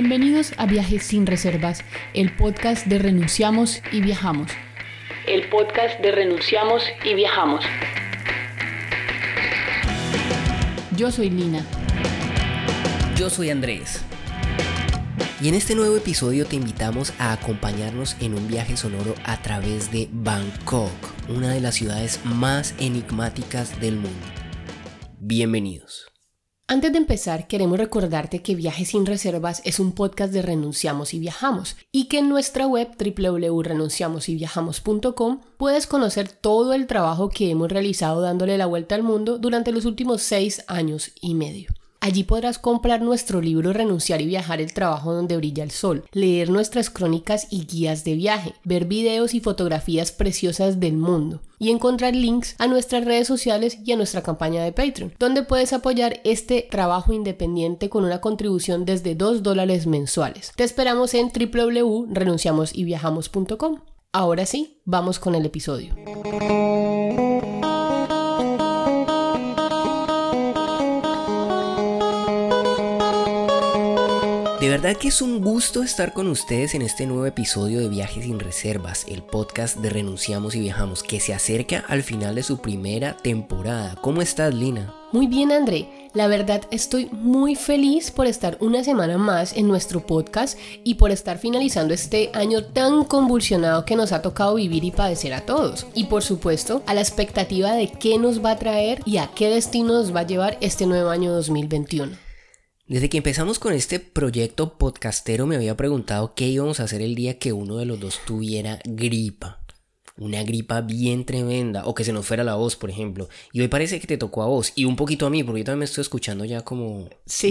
Bienvenidos a Viajes sin Reservas, el podcast de Renunciamos y Viajamos. El podcast de Renunciamos y Viajamos. Yo soy Lina. Yo soy Andrés. Y en este nuevo episodio te invitamos a acompañarnos en un viaje sonoro a través de Bangkok, una de las ciudades más enigmáticas del mundo. Bienvenidos. Antes de empezar, queremos recordarte que Viajes sin Reservas es un podcast de Renunciamos y Viajamos y que en nuestra web www.renunciamosyviajamos.com puedes conocer todo el trabajo que hemos realizado dándole la vuelta al mundo durante los últimos seis años y medio. Allí podrás comprar nuestro libro Renunciar y viajar el trabajo donde brilla el sol, leer nuestras crónicas y guías de viaje, ver videos y fotografías preciosas del mundo y encontrar links a nuestras redes sociales y a nuestra campaña de Patreon, donde puedes apoyar este trabajo independiente con una contribución desde 2 dólares mensuales. Te esperamos en www.renunciamosyviajamos.com. Ahora sí, vamos con el episodio. De verdad que es un gusto estar con ustedes en este nuevo episodio de Viajes sin Reservas, el podcast de Renunciamos y Viajamos, que se acerca al final de su primera temporada. ¿Cómo estás, Lina? Muy bien, André. La verdad estoy muy feliz por estar una semana más en nuestro podcast y por estar finalizando este año tan convulsionado que nos ha tocado vivir y padecer a todos. Y por supuesto, a la expectativa de qué nos va a traer y a qué destino nos va a llevar este nuevo año 2021. Desde que empezamos con este proyecto podcastero me había preguntado qué íbamos a hacer el día que uno de los dos tuviera gripa. Una gripa bien tremenda. O que se nos fuera la voz, por ejemplo. Y hoy parece que te tocó a vos. Y un poquito a mí, porque yo también me estoy escuchando ya como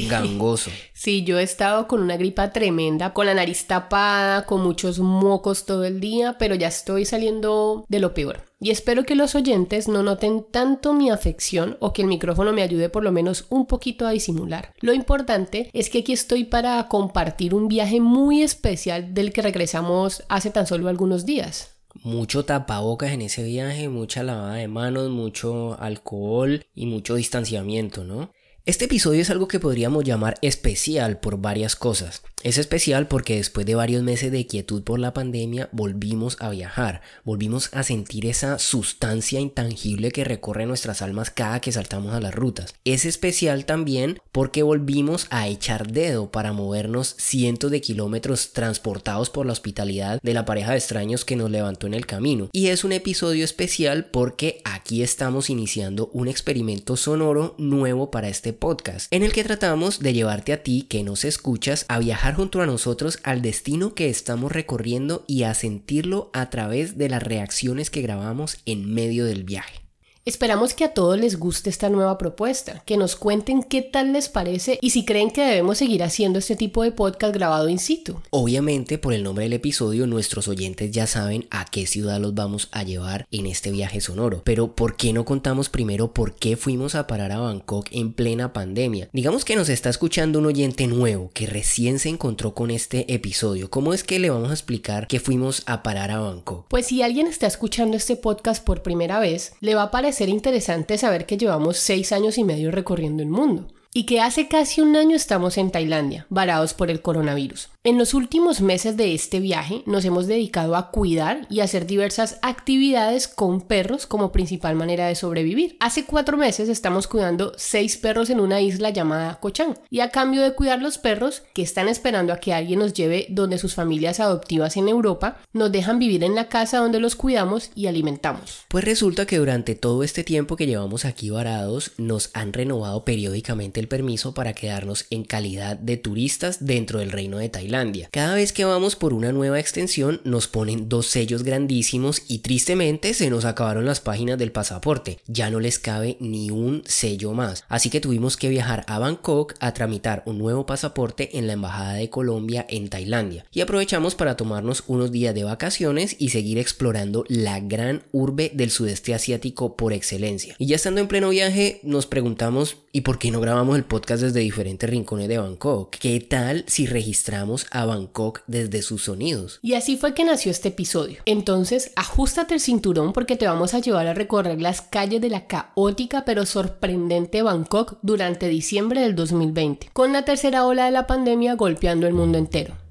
gangoso. Sí, yo he estado con una gripa tremenda, con la nariz tapada, con muchos mocos todo el día, pero ya estoy saliendo de lo peor. Y espero que los oyentes no noten tanto mi afección o que el micrófono me ayude por lo menos un poquito a disimular. Lo importante es que aquí estoy para compartir un viaje muy especial del que regresamos hace tan solo algunos días mucho tapabocas en ese viaje, mucha lavada de manos, mucho alcohol y mucho distanciamiento, ¿no? Este episodio es algo que podríamos llamar especial por varias cosas. Es especial porque después de varios meses de quietud por la pandemia volvimos a viajar, volvimos a sentir esa sustancia intangible que recorre nuestras almas cada que saltamos a las rutas. Es especial también porque volvimos a echar dedo para movernos cientos de kilómetros transportados por la hospitalidad de la pareja de extraños que nos levantó en el camino. Y es un episodio especial porque aquí estamos iniciando un experimento sonoro nuevo para este podcast, en el que tratamos de llevarte a ti que nos escuchas a viajar junto a nosotros al destino que estamos recorriendo y a sentirlo a través de las reacciones que grabamos en medio del viaje. Esperamos que a todos les guste esta nueva propuesta, que nos cuenten qué tal les parece y si creen que debemos seguir haciendo este tipo de podcast grabado in situ. Obviamente, por el nombre del episodio, nuestros oyentes ya saben a qué ciudad los vamos a llevar en este viaje sonoro. Pero, ¿por qué no contamos primero por qué fuimos a parar a Bangkok en plena pandemia? Digamos que nos está escuchando un oyente nuevo que recién se encontró con este episodio. ¿Cómo es que le vamos a explicar que fuimos a parar a Bangkok? Pues si alguien está escuchando este podcast por primera vez, le va a parecer ser interesante saber que llevamos seis años y medio recorriendo el mundo y que hace casi un año estamos en Tailandia, varados por el coronavirus. En los últimos meses de este viaje nos hemos dedicado a cuidar y hacer diversas actividades con perros como principal manera de sobrevivir. Hace cuatro meses estamos cuidando seis perros en una isla llamada Cochán y a cambio de cuidar los perros que están esperando a que alguien nos lleve donde sus familias adoptivas en Europa, nos dejan vivir en la casa donde los cuidamos y alimentamos. Pues resulta que durante todo este tiempo que llevamos aquí varados nos han renovado periódicamente el permiso para quedarnos en calidad de turistas dentro del reino de Tailandia cada vez que vamos por una nueva extensión nos ponen dos sellos grandísimos y tristemente se nos acabaron las páginas del pasaporte. Ya no les cabe ni un sello más. Así que tuvimos que viajar a Bangkok a tramitar un nuevo pasaporte en la Embajada de Colombia en Tailandia. Y aprovechamos para tomarnos unos días de vacaciones y seguir explorando la gran urbe del sudeste asiático por excelencia. Y ya estando en pleno viaje nos preguntamos ¿Y por qué no grabamos el podcast desde diferentes rincones de Bangkok? ¿Qué tal si registramos a Bangkok desde sus sonidos? Y así fue que nació este episodio. Entonces, ajustate el cinturón porque te vamos a llevar a recorrer las calles de la caótica pero sorprendente Bangkok durante diciembre del 2020, con la tercera ola de la pandemia golpeando el mundo entero.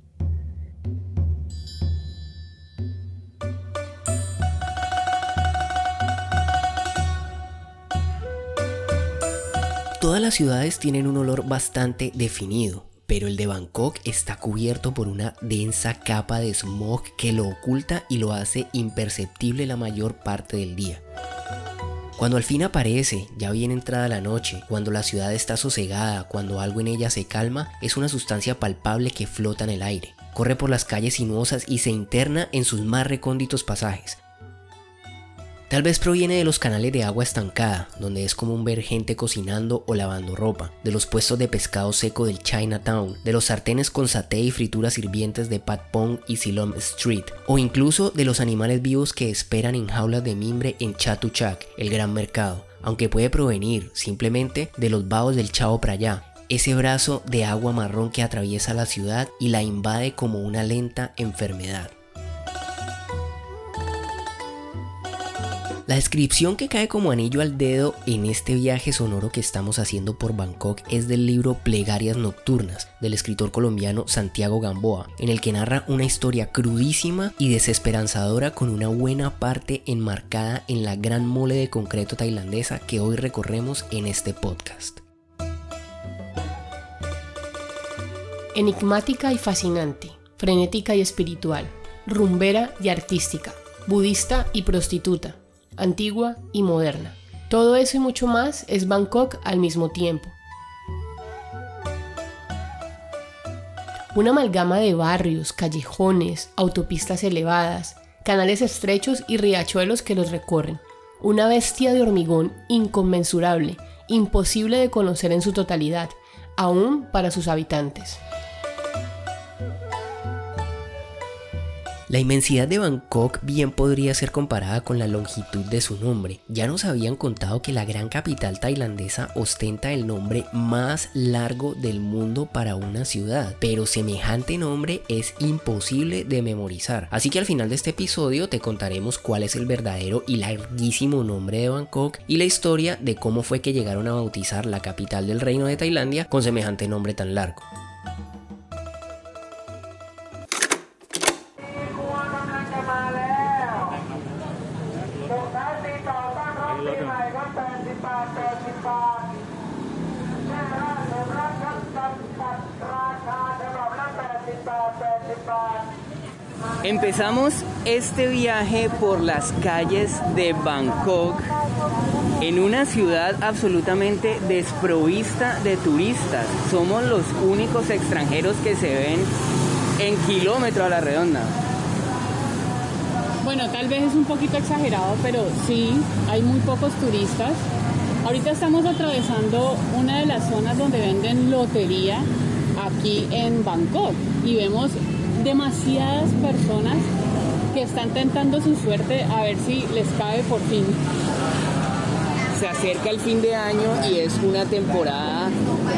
Todas las ciudades tienen un olor bastante definido, pero el de Bangkok está cubierto por una densa capa de smog que lo oculta y lo hace imperceptible la mayor parte del día. Cuando al fin aparece, ya bien entrada la noche, cuando la ciudad está sosegada, cuando algo en ella se calma, es una sustancia palpable que flota en el aire. Corre por las calles sinuosas y se interna en sus más recónditos pasajes, Tal vez proviene de los canales de agua estancada, donde es común ver gente cocinando o lavando ropa, de los puestos de pescado seco del Chinatown, de los sartenes con saté y frituras hirvientes de Pat Pong y Silom Street, o incluso de los animales vivos que esperan en jaulas de mimbre en Chatuchak, el gran mercado, aunque puede provenir simplemente de los vados del Chao Praya, ese brazo de agua marrón que atraviesa la ciudad y la invade como una lenta enfermedad. La descripción que cae como anillo al dedo en este viaje sonoro que estamos haciendo por Bangkok es del libro Plegarias Nocturnas del escritor colombiano Santiago Gamboa, en el que narra una historia crudísima y desesperanzadora con una buena parte enmarcada en la gran mole de concreto tailandesa que hoy recorremos en este podcast. Enigmática y fascinante, frenética y espiritual, rumbera y artística, budista y prostituta, antigua y moderna. Todo eso y mucho más es Bangkok al mismo tiempo. Una amalgama de barrios, callejones, autopistas elevadas, canales estrechos y riachuelos que los recorren. Una bestia de hormigón inconmensurable, imposible de conocer en su totalidad, aún para sus habitantes. La inmensidad de Bangkok bien podría ser comparada con la longitud de su nombre. Ya nos habían contado que la gran capital tailandesa ostenta el nombre más largo del mundo para una ciudad, pero semejante nombre es imposible de memorizar. Así que al final de este episodio te contaremos cuál es el verdadero y larguísimo nombre de Bangkok y la historia de cómo fue que llegaron a bautizar la capital del reino de Tailandia con semejante nombre tan largo. Empezamos este viaje por las calles de Bangkok en una ciudad absolutamente desprovista de turistas. Somos los únicos extranjeros que se ven en kilómetro a la redonda. Bueno, tal vez es un poquito exagerado, pero sí, hay muy pocos turistas. Ahorita estamos atravesando una de las zonas donde venden lotería aquí en Bangkok y vemos demasiadas personas que están tentando su suerte a ver si les cae por fin. Se acerca el fin de año y es una temporada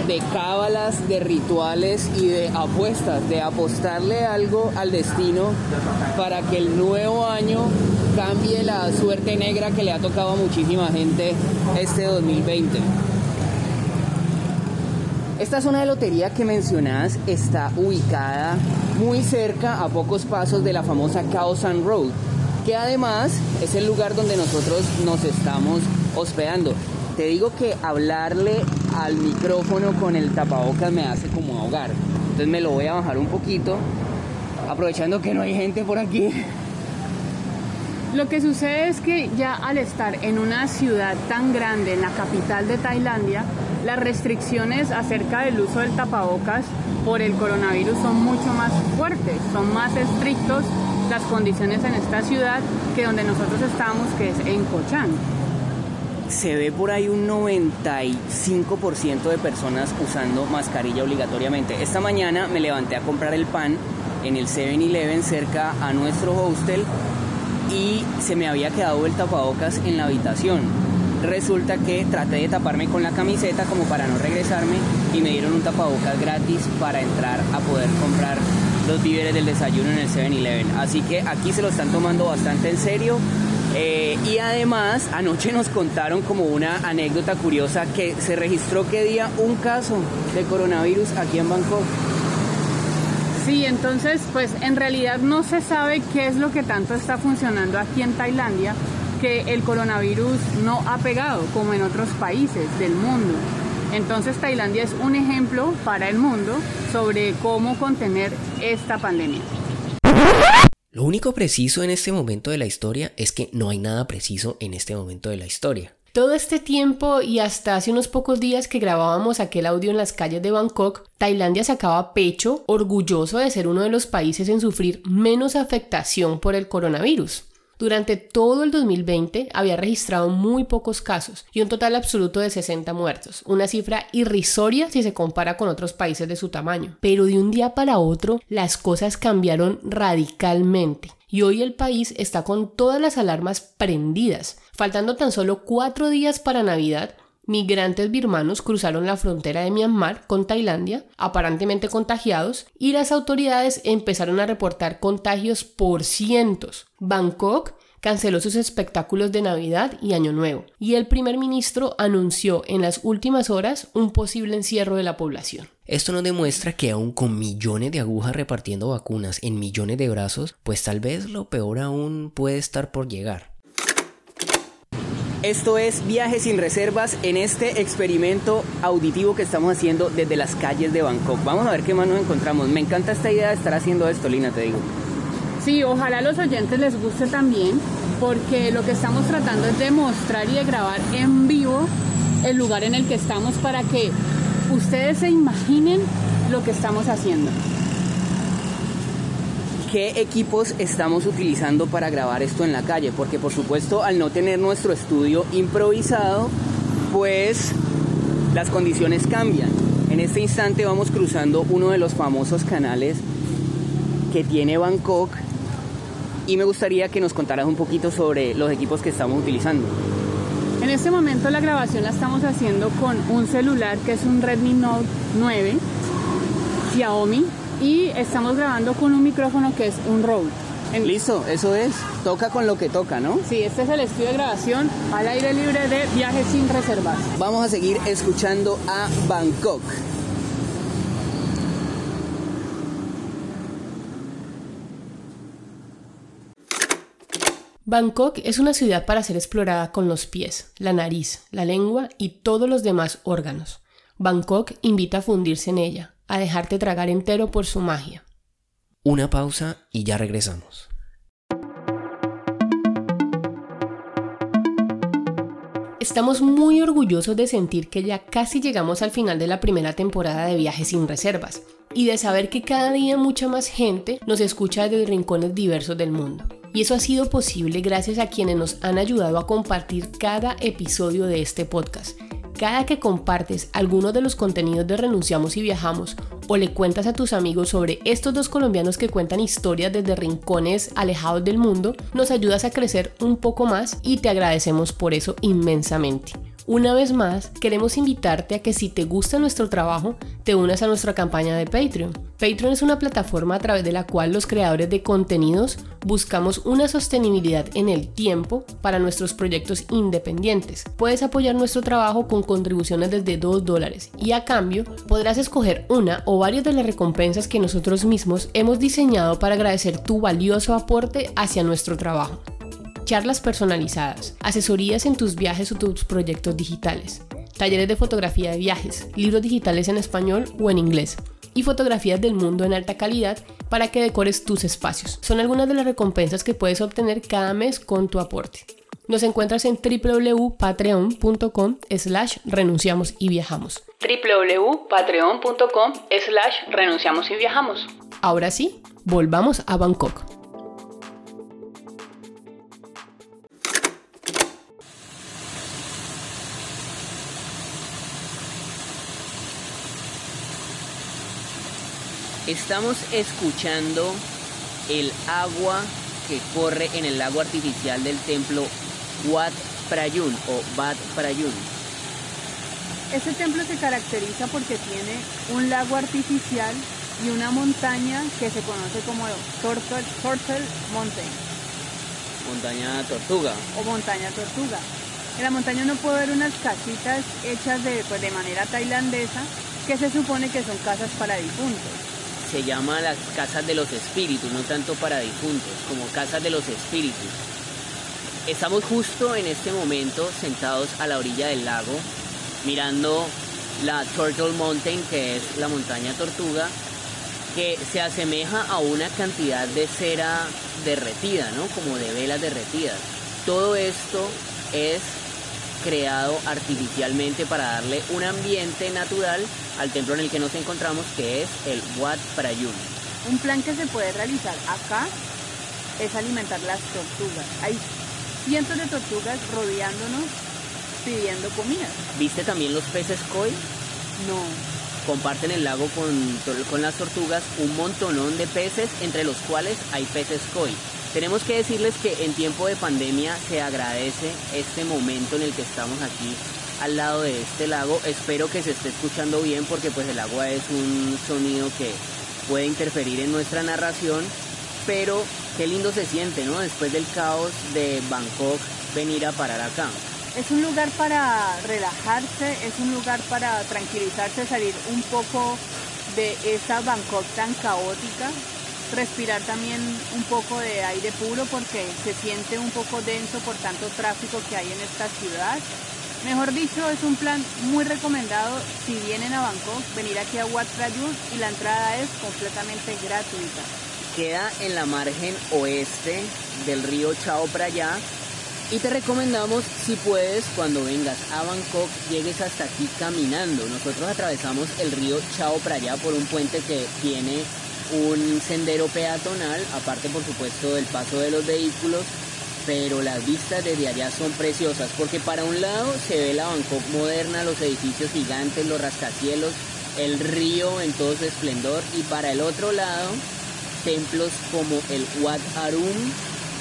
de cábalas, de rituales y de apuestas, de apostarle algo al destino para que el nuevo año cambie la suerte negra que le ha tocado a muchísima gente este 2020. Esta zona de lotería que mencionas está ubicada muy cerca, a pocos pasos de la famosa San Road, que además es el lugar donde nosotros nos estamos hospedando. Te digo que hablarle al micrófono con el tapabocas me hace como ahogar. Entonces me lo voy a bajar un poquito, aprovechando que no hay gente por aquí. Lo que sucede es que ya al estar en una ciudad tan grande, en la capital de Tailandia, las restricciones acerca del uso del tapabocas por el coronavirus son mucho más fuertes, son más estrictos las condiciones en esta ciudad que donde nosotros estamos, que es en Cochán. Se ve por ahí un 95% de personas usando mascarilla obligatoriamente. Esta mañana me levanté a comprar el pan en el 7-Eleven cerca a nuestro hostel y se me había quedado el tapabocas en la habitación resulta que traté de taparme con la camiseta como para no regresarme y me dieron un tapabocas gratis para entrar a poder comprar los víveres del desayuno en el 7-Eleven. Así que aquí se lo están tomando bastante en serio. Eh, y además, anoche nos contaron como una anécdota curiosa que se registró que día un caso de coronavirus aquí en Bangkok. Sí, entonces, pues en realidad no se sabe qué es lo que tanto está funcionando aquí en Tailandia, que el coronavirus no ha pegado como en otros países del mundo. Entonces Tailandia es un ejemplo para el mundo sobre cómo contener esta pandemia. Lo único preciso en este momento de la historia es que no hay nada preciso en este momento de la historia. Todo este tiempo y hasta hace unos pocos días que grabábamos aquel audio en las calles de Bangkok, Tailandia sacaba pecho, orgulloso de ser uno de los países en sufrir menos afectación por el coronavirus. Durante todo el 2020 había registrado muy pocos casos y un total absoluto de 60 muertos, una cifra irrisoria si se compara con otros países de su tamaño. Pero de un día para otro las cosas cambiaron radicalmente y hoy el país está con todas las alarmas prendidas. Faltando tan solo cuatro días para Navidad, migrantes birmanos cruzaron la frontera de Myanmar con Tailandia, aparentemente contagiados, y las autoridades empezaron a reportar contagios por cientos. Bangkok canceló sus espectáculos de Navidad y Año Nuevo, y el primer ministro anunció en las últimas horas un posible encierro de la población. Esto nos demuestra que aún con millones de agujas repartiendo vacunas en millones de brazos, pues tal vez lo peor aún puede estar por llegar. Esto es Viajes sin Reservas en este experimento auditivo que estamos haciendo desde las calles de Bangkok. Vamos a ver qué más nos encontramos. Me encanta esta idea de estar haciendo esto, Lina, te digo. Sí, ojalá a los oyentes les guste también, porque lo que estamos tratando es de mostrar y de grabar en vivo el lugar en el que estamos para que ustedes se imaginen lo que estamos haciendo qué equipos estamos utilizando para grabar esto en la calle, porque por supuesto al no tener nuestro estudio improvisado, pues las condiciones cambian. En este instante vamos cruzando uno de los famosos canales que tiene Bangkok y me gustaría que nos contaras un poquito sobre los equipos que estamos utilizando. En este momento la grabación la estamos haciendo con un celular que es un Redmi Note 9 Xiaomi y estamos grabando con un micrófono que es un Rode. Listo, eso es. Toca con lo que toca, ¿no? Sí, este es el estudio de grabación al aire libre de Viajes sin Reservas. Vamos a seguir escuchando a Bangkok. Bangkok es una ciudad para ser explorada con los pies, la nariz, la lengua y todos los demás órganos. Bangkok invita a fundirse en ella, a dejarte tragar entero por su magia. Una pausa y ya regresamos. Estamos muy orgullosos de sentir que ya casi llegamos al final de la primera temporada de Viajes sin Reservas y de saber que cada día mucha más gente nos escucha desde rincones diversos del mundo. Y eso ha sido posible gracias a quienes nos han ayudado a compartir cada episodio de este podcast cada que compartes alguno de los contenidos de Renunciamos y Viajamos o le cuentas a tus amigos sobre estos dos colombianos que cuentan historias desde rincones alejados del mundo, nos ayudas a crecer un poco más y te agradecemos por eso inmensamente. Una vez más, queremos invitarte a que si te gusta nuestro trabajo, te unas a nuestra campaña de Patreon. Patreon es una plataforma a través de la cual los creadores de contenidos buscamos una sostenibilidad en el tiempo para nuestros proyectos independientes. Puedes apoyar nuestro trabajo con contribuciones desde 2 dólares y a cambio podrás escoger una o varias de las recompensas que nosotros mismos hemos diseñado para agradecer tu valioso aporte hacia nuestro trabajo charlas personalizadas, asesorías en tus viajes o tus proyectos digitales, talleres de fotografía de viajes, libros digitales en español o en inglés y fotografías del mundo en alta calidad para que decores tus espacios. Son algunas de las recompensas que puedes obtener cada mes con tu aporte. Nos encuentras en www.patreon.com slash renunciamos y viajamos. www.patreon.com slash renunciamos y viajamos. Ahora sí, volvamos a Bangkok. Estamos escuchando el agua que corre en el lago artificial del templo Wat Prayun o Wat Prayun. Este templo se caracteriza porque tiene un lago artificial y una montaña que se conoce como Turtle, Turtle Mountain Montaña Tortuga. o montaña tortuga. En la montaña uno puede ver unas casitas hechas de, pues, de manera tailandesa que se supone que son casas para difuntos. Se llama las casas de los espíritus, no tanto para difuntos, como casas de los espíritus. Estamos justo en este momento sentados a la orilla del lago, mirando la Turtle Mountain, que es la montaña tortuga, que se asemeja a una cantidad de cera derretida, ¿no? Como de velas derretidas. Todo esto es creado artificialmente para darle un ambiente natural al templo en el que nos encontramos, que es el Wat Prayun. Un plan que se puede realizar acá es alimentar las tortugas. Hay cientos de tortugas rodeándonos pidiendo comida. ¿Viste también los peces koi? No, Comparten el lago con, con las tortugas un montonón de peces, entre los cuales hay peces koi. Tenemos que decirles que en tiempo de pandemia se agradece este momento en el que estamos aquí al lado de este lago. Espero que se esté escuchando bien porque pues el agua es un sonido que puede interferir en nuestra narración, pero qué lindo se siente, ¿no? Después del caos de Bangkok venir a parar acá. es un lugar para relajarse, es un lugar para tranquilizarse, salir un poco de esa Bangkok tan caótica, respirar también un poco de aire puro porque se siente un poco denso por tanto tráfico que hay en esta ciudad. Mejor dicho, es un plan muy recomendado si vienen a Bangkok, venir aquí a Wat Prayut y la entrada es completamente gratuita. Queda en la margen oeste del río Chao Phraya y te recomendamos si puedes cuando vengas a Bangkok llegues hasta aquí caminando. Nosotros atravesamos el río Chao Phraya por un puente que tiene un sendero peatonal, aparte por supuesto del paso de los vehículos, pero las vistas desde allá son preciosas porque para un lado se ve la Bangkok moderna, los edificios gigantes, los rascacielos, el río en todo su esplendor y para el otro lado templos como el Wat Arun,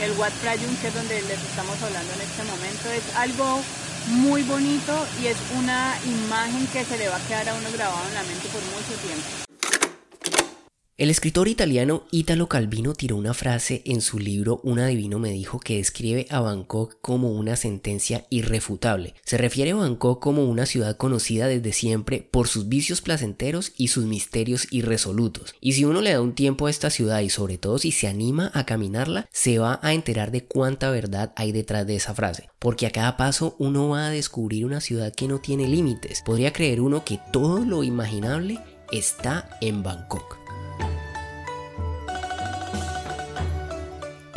El Wat Prayut, que es donde les estamos hablando en este momento, es algo muy bonito y es una imagen que se le va a quedar a uno grabado en la mente por mucho tiempo. El escritor italiano Italo Calvino tiró una frase en su libro Un adivino me dijo que describe a Bangkok como una sentencia irrefutable. Se refiere a Bangkok como una ciudad conocida desde siempre por sus vicios placenteros y sus misterios irresolutos. Y si uno le da un tiempo a esta ciudad y sobre todo si se anima a caminarla, se va a enterar de cuánta verdad hay detrás de esa frase. Porque a cada paso uno va a descubrir una ciudad que no tiene límites. Podría creer uno que todo lo imaginable está en Bangkok.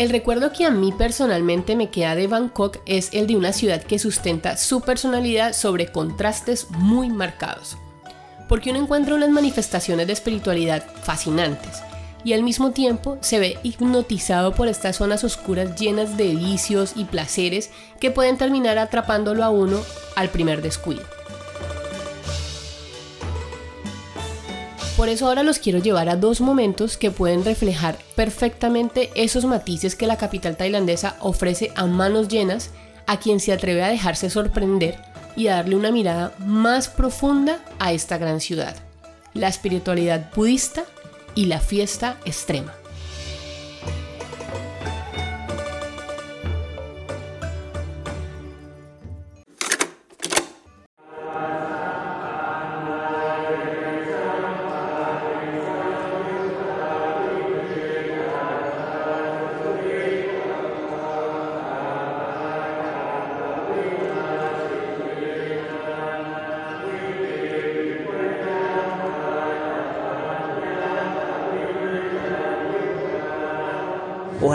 El recuerdo que a mí personalmente me queda de Bangkok es el de una ciudad que sustenta su personalidad sobre contrastes muy marcados. Porque uno encuentra unas manifestaciones de espiritualidad fascinantes y al mismo tiempo se ve hipnotizado por estas zonas oscuras llenas de vicios y placeres que pueden terminar atrapándolo a uno al primer descuido. Por eso ahora los quiero llevar a dos momentos que pueden reflejar perfectamente esos matices que la capital tailandesa ofrece a manos llenas a quien se atreve a dejarse sorprender y a darle una mirada más profunda a esta gran ciudad. La espiritualidad budista y la fiesta extrema.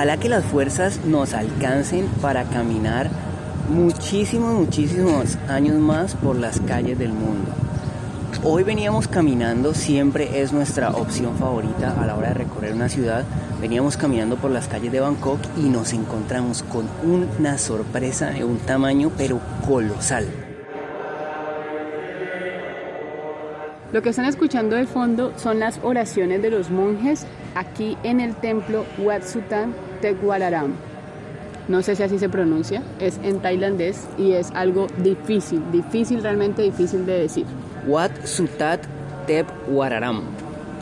Ojalá que las fuerzas nos alcancen para caminar muchísimos, muchísimos años más por las calles del mundo. Hoy veníamos caminando, siempre es nuestra opción favorita a la hora de recorrer una ciudad. Veníamos caminando por las calles de Bangkok y nos encontramos con una sorpresa de un tamaño pero colosal. Lo que están escuchando de fondo son las oraciones de los monjes aquí en el templo Wat Sutan Tegualaram. no sé si así se pronuncia, es en tailandés y es algo difícil, difícil, realmente difícil de decir. Wat Sutat Tep Wararam.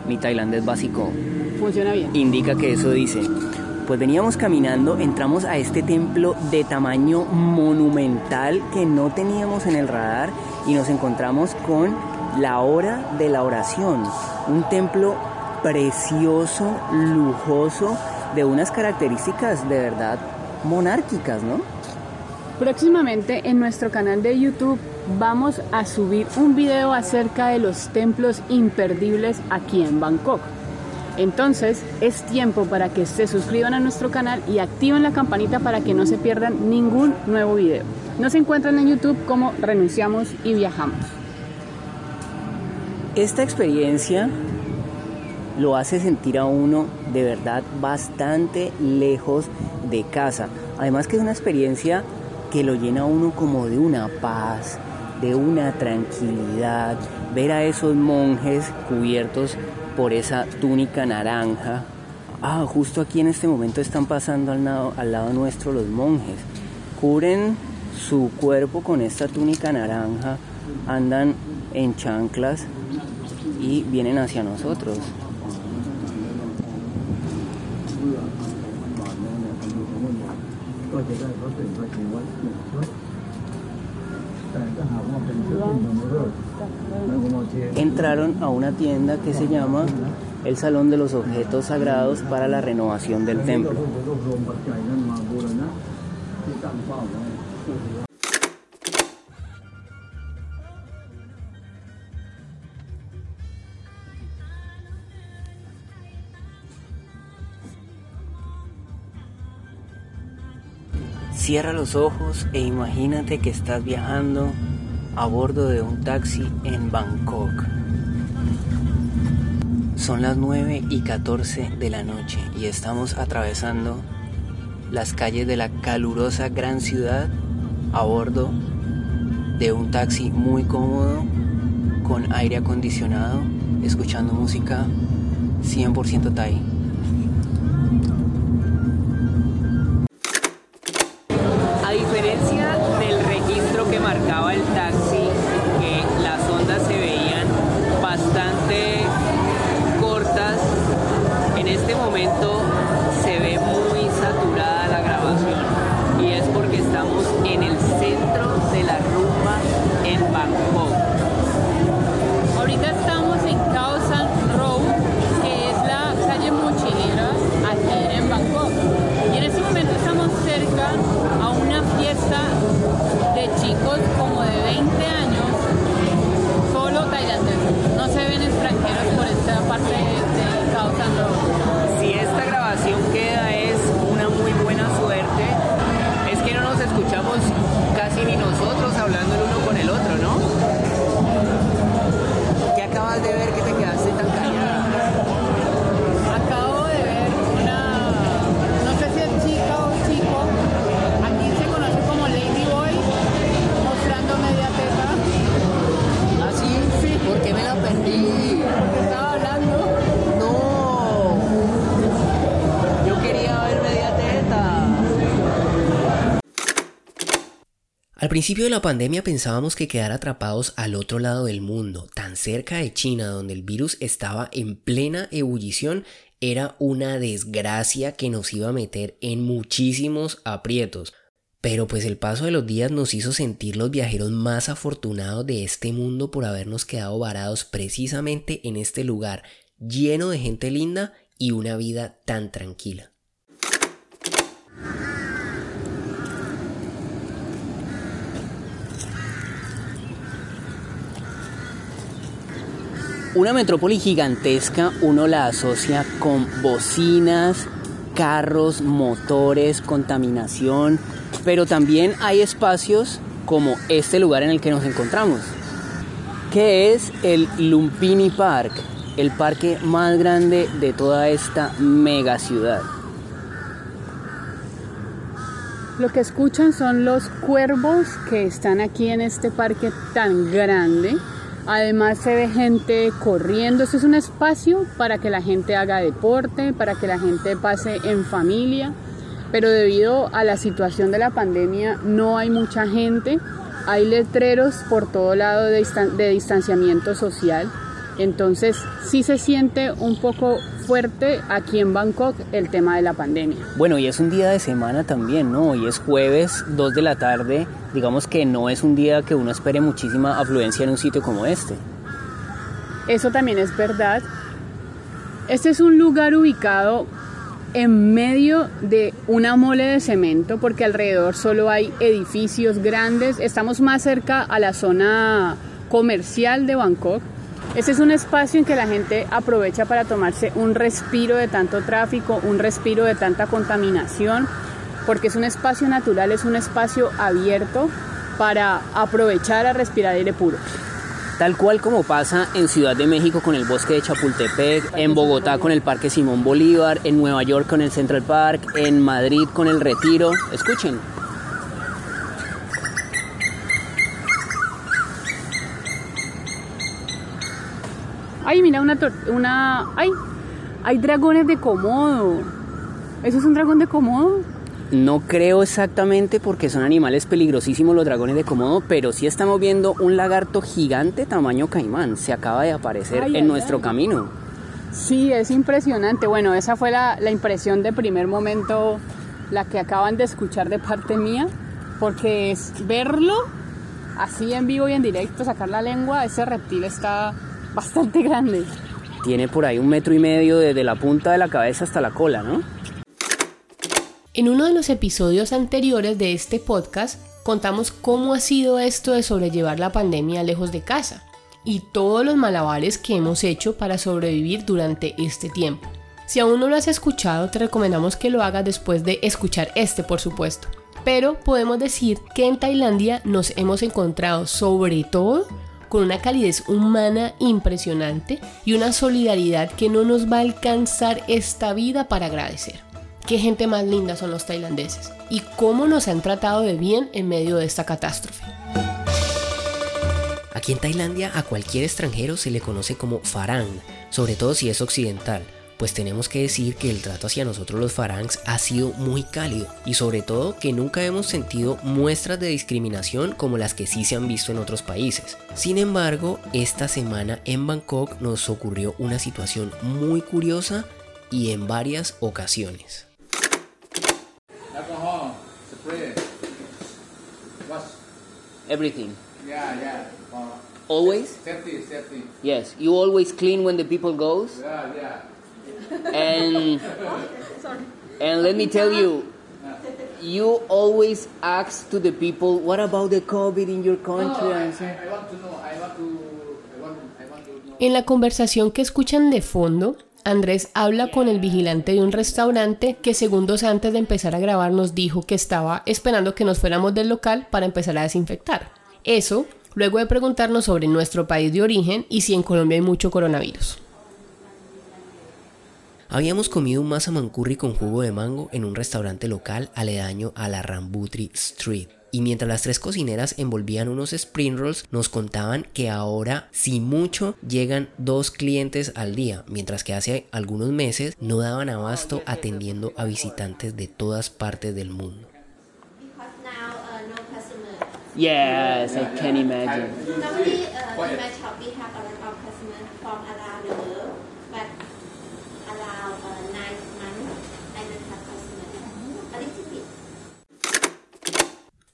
Mi tailandés básico Funciona bien. indica que eso dice. Pues veníamos caminando, entramos a este templo de tamaño monumental que no teníamos en el radar y nos encontramos con la hora de la oración. Un templo precioso, lujoso, de unas características de verdad monárquicas, ¿no? Próximamente en nuestro canal de YouTube vamos a subir un video acerca de los templos imperdibles aquí en Bangkok. Entonces es tiempo para que se suscriban a nuestro canal y activen la campanita para que no se pierdan ningún nuevo video. Nos encuentran en YouTube como Renunciamos y Viajamos. Esta experiencia lo hace sentir a uno de verdad bastante lejos de casa. Además que es una experiencia que lo llena a uno como de una paz, de una tranquilidad. Ver a esos monjes cubiertos por esa túnica naranja. Ah, justo aquí en este momento están pasando al al lado nuestro los monjes. Cubren su cuerpo con esta túnica naranja, andan en chanclas y vienen hacia nosotros. Entraron a una tienda que se llama el Salón de los Objetos Sagrados para la renovación del templo. Cierra los ojos e imagínate que estás viajando a bordo de un taxi en Bangkok. Son las 9 y 14 de la noche y estamos atravesando las calles de la calurosa gran ciudad a bordo de un taxi muy cómodo con aire acondicionado, escuchando música 100% Thai. Principio de la pandemia pensábamos que quedar atrapados al otro lado del mundo, tan cerca de China, donde el virus estaba en plena ebullición, era una desgracia que nos iba a meter en muchísimos aprietos. Pero pues el paso de los días nos hizo sentir los viajeros más afortunados de este mundo por habernos quedado varados precisamente en este lugar lleno de gente linda y una vida tan tranquila. Una metrópoli gigantesca uno la asocia con bocinas, carros, motores, contaminación, pero también hay espacios como este lugar en el que nos encontramos, que es el Lumpini Park, el parque más grande de toda esta mega ciudad. Lo que escuchan son los cuervos que están aquí en este parque tan grande. Además se ve gente corriendo. Este es un espacio para que la gente haga deporte, para que la gente pase en familia. pero debido a la situación de la pandemia no hay mucha gente, hay letreros por todo lado de, de distanciamiento social, entonces sí se siente un poco fuerte aquí en Bangkok el tema de la pandemia. Bueno, y es un día de semana también, ¿no? Hoy es jueves, 2 de la tarde, digamos que no es un día que uno espere muchísima afluencia en un sitio como este. Eso también es verdad. Este es un lugar ubicado en medio de una mole de cemento porque alrededor solo hay edificios grandes. Estamos más cerca a la zona comercial de Bangkok. Este es un espacio en que la gente aprovecha para tomarse un respiro de tanto tráfico, un respiro de tanta contaminación, porque es un espacio natural, es un espacio abierto para aprovechar a respirar aire puro. Tal cual como pasa en Ciudad de México con el bosque de Chapultepec, en Bogotá con el Parque Simón Bolívar, en Nueva York con el Central Park, en Madrid con el Retiro. Escuchen. Ay, mira una una ay, hay dragones de Komodo. ¿Eso es un dragón de Komodo? No creo exactamente porque son animales peligrosísimos los dragones de Komodo, pero sí estamos viendo un lagarto gigante tamaño caimán. Se acaba de aparecer en nuestro camino. Sí, es impresionante. Bueno, esa fue la, la impresión de primer momento, la que acaban de escuchar de parte mía, porque es verlo así en vivo y en directo, sacar la lengua, ese reptil está bastante grande. Tiene por ahí un metro y medio desde la punta de la cabeza hasta la cola, ¿no? En uno de los episodios anteriores de este podcast contamos cómo ha sido esto de sobrellevar la pandemia lejos de casa y todos los malabares que hemos hecho para sobrevivir durante este tiempo. Si aún no lo has escuchado, te recomendamos que lo hagas después de escuchar este, por supuesto. Pero podemos decir que en Tailandia nos hemos encontrado sobre todo con una calidez humana impresionante y una solidaridad que no nos va a alcanzar esta vida para agradecer. Qué gente más linda son los tailandeses y cómo nos han tratado de bien en medio de esta catástrofe. Aquí en Tailandia a cualquier extranjero se le conoce como farang, sobre todo si es occidental, pues tenemos que decir que el trato hacia nosotros los farangs ha sido muy cálido y sobre todo que nunca hemos sentido muestras de discriminación como las que sí se han visto en otros países. Sin embargo, esta semana en Bangkok nos ocurrió una situación muy curiosa y en varias ocasiones. Everything. Yeah, yeah. Uh, always? Safety, safety. Yes, you always clean when the people goes? Yeah, yeah. And and let me tell you, you always ask to the people, what about the COVID in your country? En la conversación que escuchan de fondo, Andrés habla con el vigilante de un restaurante que segundos antes de empezar a grabar nos dijo que estaba esperando que nos fuéramos del local para empezar a desinfectar. Eso luego de preguntarnos sobre nuestro país de origen y si en Colombia hay mucho coronavirus. Habíamos comido un masaman curry con jugo de mango en un restaurante local aledaño a la Rambutri Street y mientras las tres cocineras envolvían unos spring rolls, nos contaban que ahora, si mucho, llegan dos clientes al día, mientras que hace algunos meses no daban abasto atendiendo a visitantes de todas partes del mundo. Yes, I can imagine.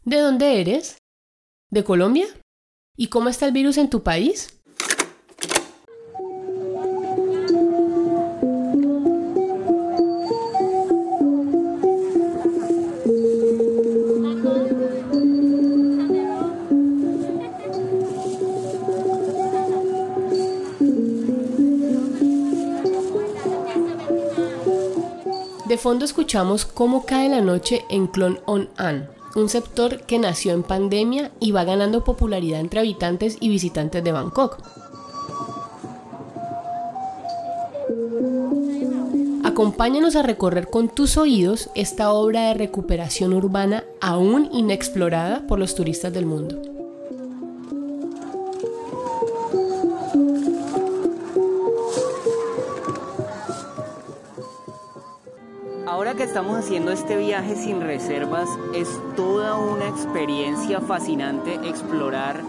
¿De dónde eres? ¿De Colombia? ¿Y cómo está el virus en tu país? De fondo escuchamos cómo cae la noche en Clon On An, un sector que nació en pandemia y va ganando popularidad entre habitantes y visitantes de Bangkok. Acompáñanos a recorrer con tus oídos esta obra de recuperación urbana aún inexplorada por los turistas del mundo. Haciendo este viaje sin reservas, es toda una experiencia fascinante explorar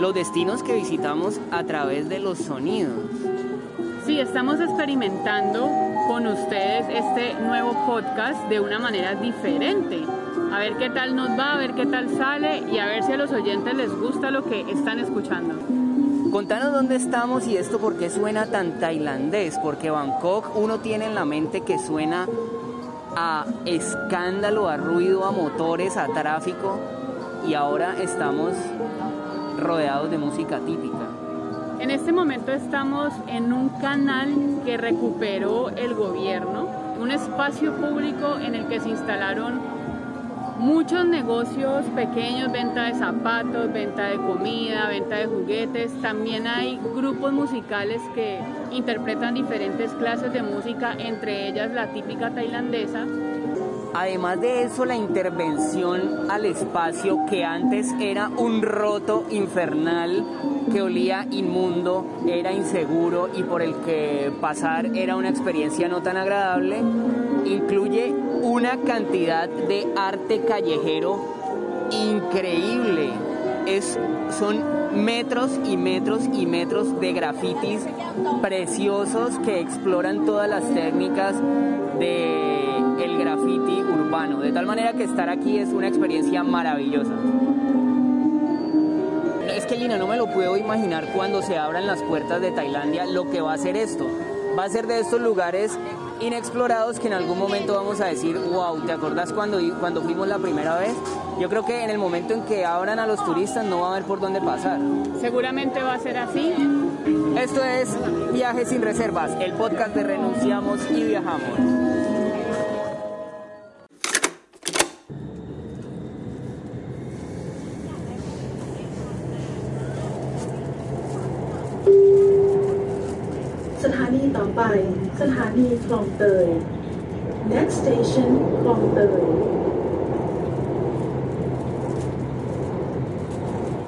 los destinos que visitamos a través de los sonidos. Sí, estamos experimentando con ustedes este nuevo podcast de una manera diferente. A ver qué tal nos va, a ver qué tal sale y a ver si a los oyentes les gusta lo que están escuchando. Contanos dónde estamos y esto por qué suena tan tailandés, porque Bangkok uno tiene en la mente que suena a escándalo, a ruido, a motores, a tráfico y ahora estamos rodeados de música típica. En este momento estamos en un canal que recuperó el gobierno, un espacio público en el que se instalaron muchos negocios pequeños, venta de zapatos, venta de comida, venta de juguetes. También hay grupos musicales que interpretan diferentes clases de música, entre ellas la típica tailandesa. Además de eso, la intervención al espacio que antes era un roto infernal que olía inmundo, era inseguro y por el que pasar era una experiencia no tan agradable, incluye una cantidad de arte callejero increíble. Es, son metros y metros y metros de grafitis preciosos que exploran todas las técnicas de el graffiti urbano, de tal manera que estar aquí es una experiencia maravillosa. Es que Lina, no me lo puedo imaginar cuando se abran las puertas de Tailandia lo que va a ser esto. Va a ser de estos lugares inexplorados que en algún momento vamos a decir, wow, ¿te acordás cuando, cuando fuimos la primera vez? Yo creo que en el momento en que abran a los turistas no va a haber por dónde pasar. Seguramente va a ser así. Esto es Viajes sin Reservas, el podcast de Renunciamos y Viajamos. Next station คลองเตย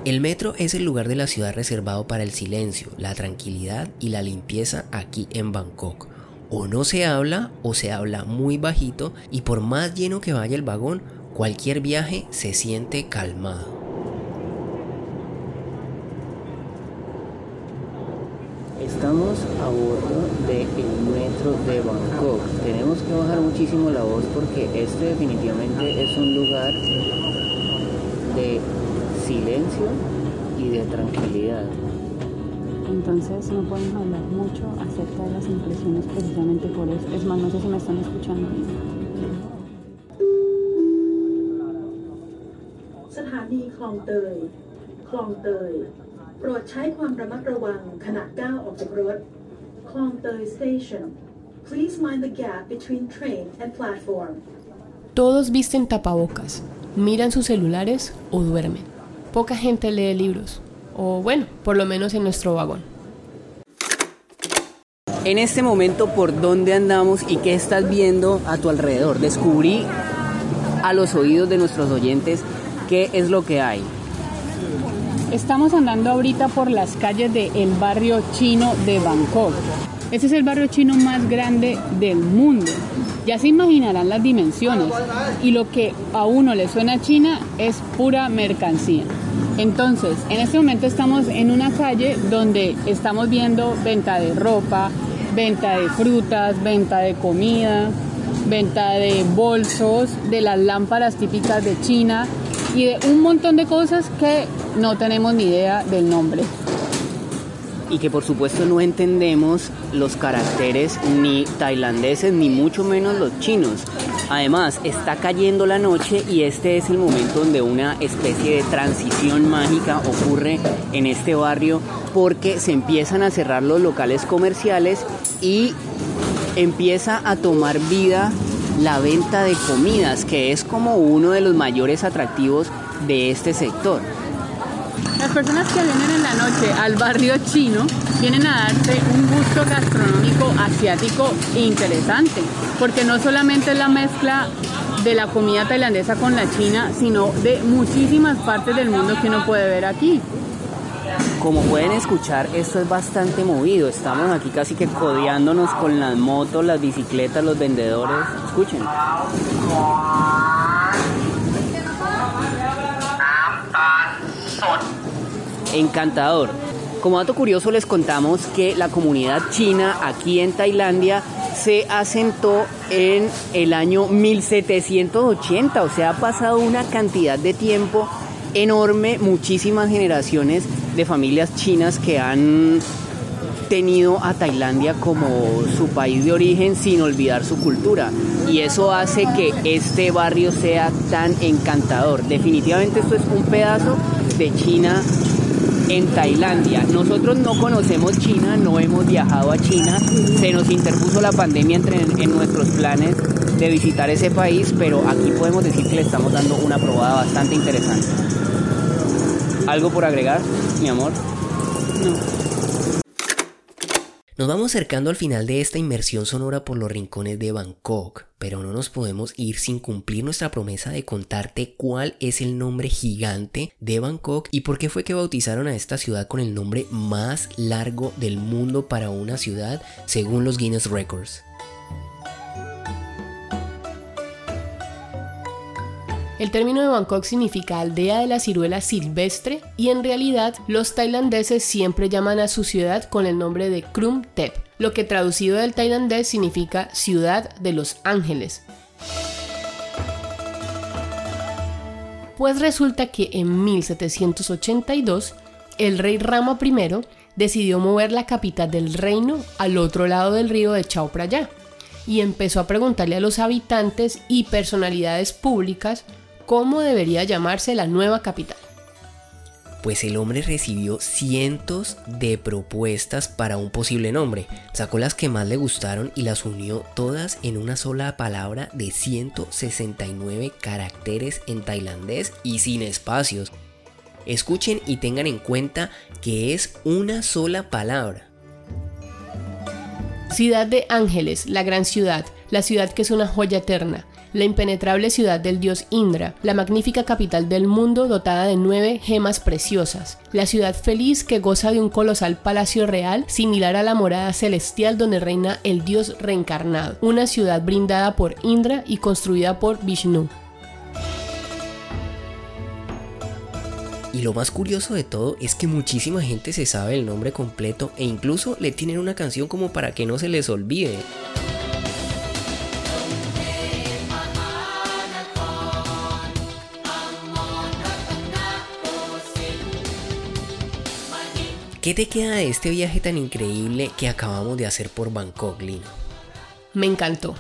El metro es el lugar de la ciudad reservado para el silencio, la tranquilidad y la limpieza aquí en Bangkok. O no se habla o se habla muy bajito y por más lleno que vaya el vagón, cualquier viaje se siente calmado. Estamos a bordo del metro de Bangkok. Tenemos que bajar muchísimo la voz porque este definitivamente es un lugar de silencio y de tranquilidad. Entonces no podemos hablar mucho acerca de las impresiones precisamente por eso. Es más, no sé si me están escuchando. Todos visten tapabocas, miran sus celulares o duermen. Poca gente lee libros, o bueno, por lo menos en nuestro vagón. En este momento, ¿por dónde andamos y qué estás viendo a tu alrededor? Descubrí a los oídos de nuestros oyentes qué es lo que hay. Estamos andando ahorita por las calles del barrio chino de Bangkok. Este es el barrio chino más grande del mundo. Ya se imaginarán las dimensiones. Y lo que a uno le suena a China es pura mercancía. Entonces, en este momento estamos en una calle donde estamos viendo venta de ropa, venta de frutas, venta de comida, venta de bolsos, de las lámparas típicas de China y de un montón de cosas que no tenemos ni idea del nombre. Y que por supuesto no entendemos los caracteres ni tailandeses ni mucho menos los chinos. Además, está cayendo la noche y este es el momento donde una especie de transición mágica ocurre en este barrio porque se empiezan a cerrar los locales comerciales y empieza a tomar vida la venta de comidas, que es como uno de los mayores atractivos de este sector. Las personas que vienen en la noche al barrio chino vienen a darse un gusto gastronómico asiático interesante, porque no solamente es la mezcla de la comida tailandesa con la china, sino de muchísimas partes del mundo que uno puede ver aquí. Como pueden escuchar, esto es bastante movido. Estamos aquí casi que codeándonos con las motos, las bicicletas, los vendedores. Escuchen. Encantador. Como dato curioso les contamos que la comunidad china aquí en Tailandia se asentó en el año 1780, o sea, ha pasado una cantidad de tiempo enorme, muchísimas generaciones de familias chinas que han tenido a Tailandia como su país de origen sin olvidar su cultura. Y eso hace que este barrio sea tan encantador. Definitivamente esto es un pedazo de China en Tailandia. Nosotros no conocemos China, no hemos viajado a China, se nos interpuso la pandemia entre, en nuestros planes de visitar ese país, pero aquí podemos decir que le estamos dando una probada bastante interesante. ¿Algo por agregar, mi amor? Nos vamos acercando al final de esta inmersión sonora por los rincones de Bangkok, pero no nos podemos ir sin cumplir nuestra promesa de contarte cuál es el nombre gigante de Bangkok y por qué fue que bautizaron a esta ciudad con el nombre más largo del mundo para una ciudad según los Guinness Records. El término de Bangkok significa aldea de la ciruela silvestre y en realidad los tailandeses siempre llaman a su ciudad con el nombre de Krum Thep, lo que traducido del tailandés significa ciudad de los ángeles. Pues resulta que en 1782 el rey Rama I decidió mover la capital del reino al otro lado del río de Chao Phraya y empezó a preguntarle a los habitantes y personalidades públicas cómo debería llamarse la nueva capital. Pues el hombre recibió cientos de propuestas para un posible nombre. Sacó las que más le gustaron y las unió todas en una sola palabra de 169 caracteres en tailandés y sin espacios. Escuchen y tengan en cuenta que es una sola palabra. Ciudad de Ángeles, la gran ciudad, la ciudad que es una joya eterna, la impenetrable ciudad del dios Indra, la magnífica capital del mundo dotada de nueve gemas preciosas, la ciudad feliz que goza de un colosal palacio real similar a la morada celestial donde reina el dios reencarnado, una ciudad brindada por Indra y construida por Vishnu. Y lo más curioso de todo es que muchísima gente se sabe el nombre completo e incluso le tienen una canción como para que no se les olvide. ¿Qué te queda de este viaje tan increíble que acabamos de hacer por Bangkok, Lino? Me encantó.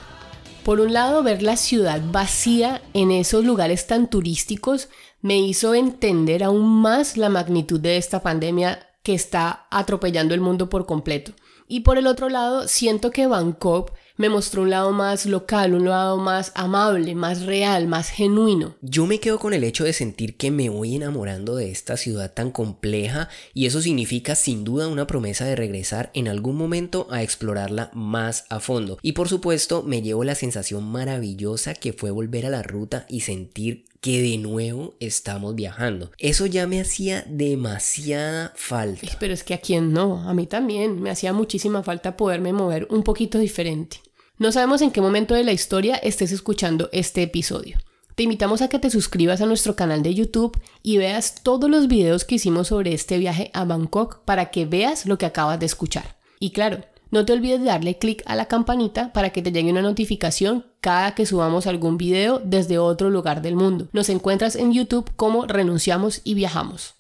Por un lado, ver la ciudad vacía en esos lugares tan turísticos me hizo entender aún más la magnitud de esta pandemia que está atropellando el mundo por completo. Y por el otro lado, siento que Bangkok me mostró un lado más local, un lado más amable, más real, más genuino. Yo me quedo con el hecho de sentir que me voy enamorando de esta ciudad tan compleja y eso significa sin duda una promesa de regresar en algún momento a explorarla más a fondo. Y por supuesto me llevo la sensación maravillosa que fue volver a la ruta y sentir que de nuevo estamos viajando. Eso ya me hacía demasiada falta. Pero es que a quien no, a mí también me hacía muchísima falta poderme mover un poquito diferente. No sabemos en qué momento de la historia estés escuchando este episodio. Te invitamos a que te suscribas a nuestro canal de YouTube y veas todos los videos que hicimos sobre este viaje a Bangkok para que veas lo que acabas de escuchar. Y claro, no te olvides de darle clic a la campanita para que te llegue una notificación cada que subamos algún video desde otro lugar del mundo. Nos encuentras en YouTube como Renunciamos y Viajamos.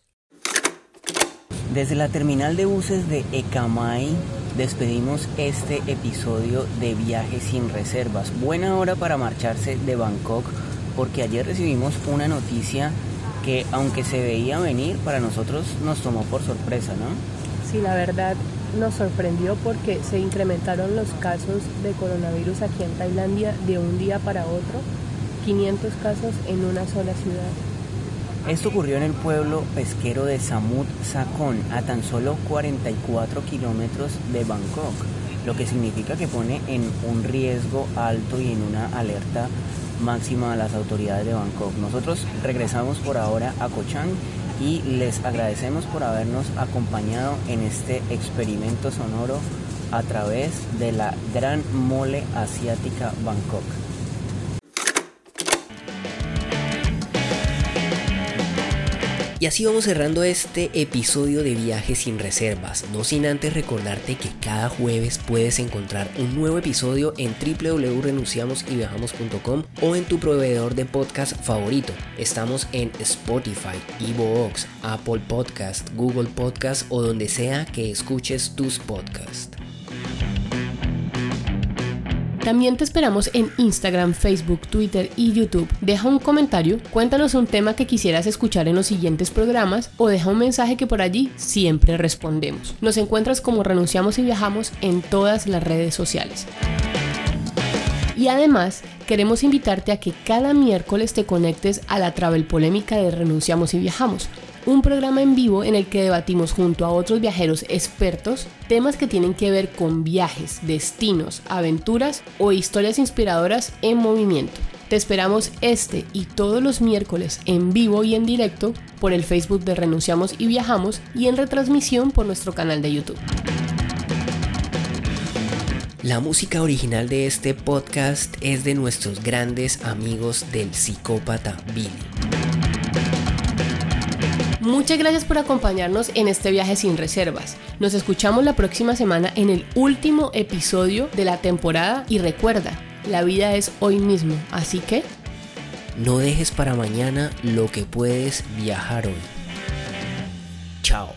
Desde la terminal de buses de Ekamai despedimos este episodio de Viajes sin Reservas. Buena hora para marcharse de Bangkok porque ayer recibimos una noticia que aunque se veía venir, para nosotros nos tomó por sorpresa, ¿no? Sí, la verdad nos sorprendió porque se incrementaron los casos de coronavirus aquí en Tailandia de un día para otro, 500 casos en una sola ciudad. Esto ocurrió en el pueblo pesquero de Samut Sakon, a tan solo 44 kilómetros de Bangkok, lo que significa que pone en un riesgo alto y en una alerta máxima a las autoridades de Bangkok. Nosotros regresamos por ahora a Koh Chang y les agradecemos por habernos acompañado en este experimento sonoro a través de la Gran Mole Asiática Bangkok. Y así vamos cerrando este episodio de Viajes sin Reservas, no sin antes recordarte que cada jueves puedes encontrar un nuevo episodio en www.renunciamosyviajamos.com o en tu proveedor de podcast favorito. Estamos en Spotify, Evox, Apple Podcast, Google Podcast o donde sea que escuches tus podcasts. También te esperamos en Instagram, Facebook, Twitter y YouTube. Deja un comentario, cuéntanos un tema que quisieras escuchar en los siguientes programas o deja un mensaje que por allí siempre respondemos. Nos encuentras como Renunciamos y Viajamos en todas las redes sociales. Y además, queremos invitarte a que cada miércoles te conectes a la Travel Polémica de Renunciamos y Viajamos un programa en vivo en el que debatimos junto a otros viajeros expertos temas que tienen que ver con viajes, destinos, aventuras o historias inspiradoras en movimiento. Te esperamos este y todos los miércoles en vivo y en directo por el Facebook de Renunciamos y Viajamos y en retransmisión por nuestro canal de YouTube. La música original de este podcast es de nuestros grandes amigos del psicópata Billy. Muchas gracias por acompañarnos en este viaje sin reservas. Nos escuchamos la próxima semana en el último episodio de la temporada y recuerda, la vida es hoy mismo, así que... No dejes para mañana lo que puedes viajar hoy. Chao.